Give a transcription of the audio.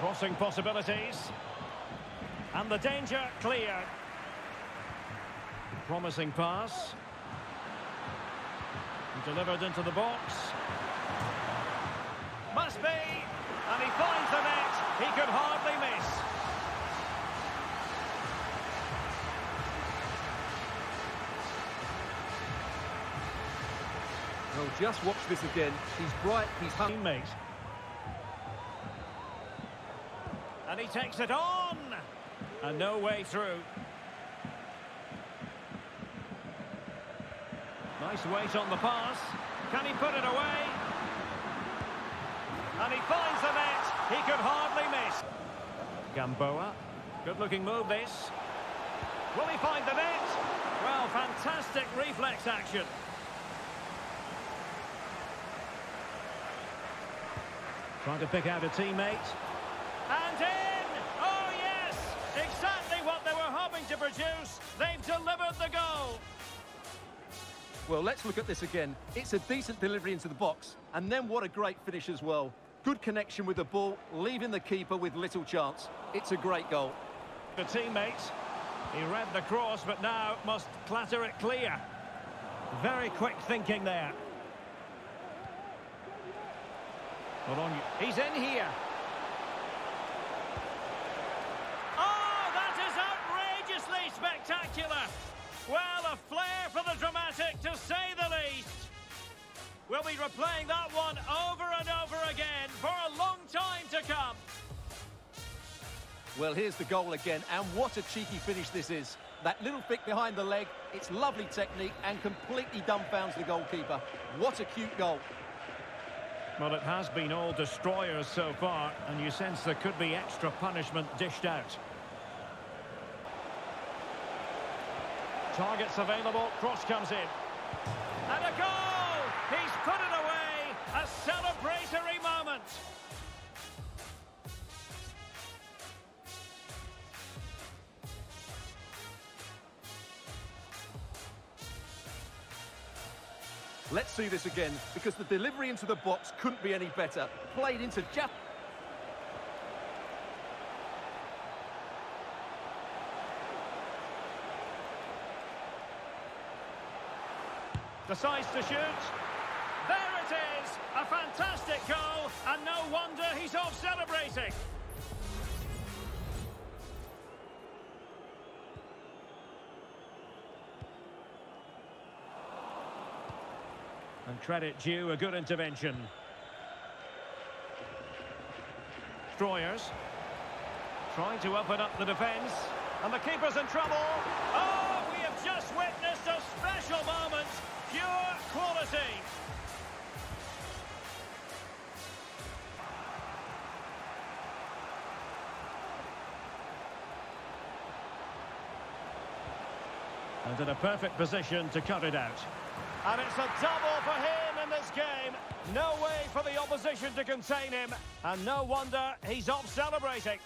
Crossing possibilities. And the danger clear. Promising pass. Delivered into the box. Must be. And he finds the net. He could hardly miss. Well, just watch this again. He's bright, he's hungry. Teammate. And he takes it on. And no way through. Nice weight on the pass. Can he put it away? And he finds the net. He could hardly miss. Gamboa. Good-looking move, this. Will he find the net? Well, fantastic reflex action. Trying to pick out a teammate. And in! Oh, yes! Exactly what they were hoping to produce. They've delivered the goal. Well, let's look at this again. It's a decent delivery into the box, and then what a great finish as well. Good connection with the ball, leaving the keeper with little chance. It's a great goal. The teammate. He read the cross, but now must clatter it clear. Very quick thinking there. Hold on. He's in here. Oh, that is outrageously spectacular. Well, a flair for the dramatic, to say the least. We'll be replaying that one over and over again for a long time to come. Well, here's the goal again, and what a cheeky finish this is. That little flick behind the leg, it's lovely technique and completely dumbfounds the goalkeeper. What a cute goal. Well, it has been all destroyers so far, and you sense there could be extra punishment dished out. Targets available, cross comes in. And a goal! He's put it away! A celebratory moment! Let's see this again, because the delivery into the box couldn't be any better. Played into just... Decides to shoot. There it is! A fantastic goal, and no wonder he's off celebrating. And credit due, a good intervention. Destroyers. Trying to open up the defence. And the keeper's in trouble. Oh, And in a perfect position to cut it out. And it's a double for him in this game. No way for the opposition to contain him. And no wonder he's off celebrating.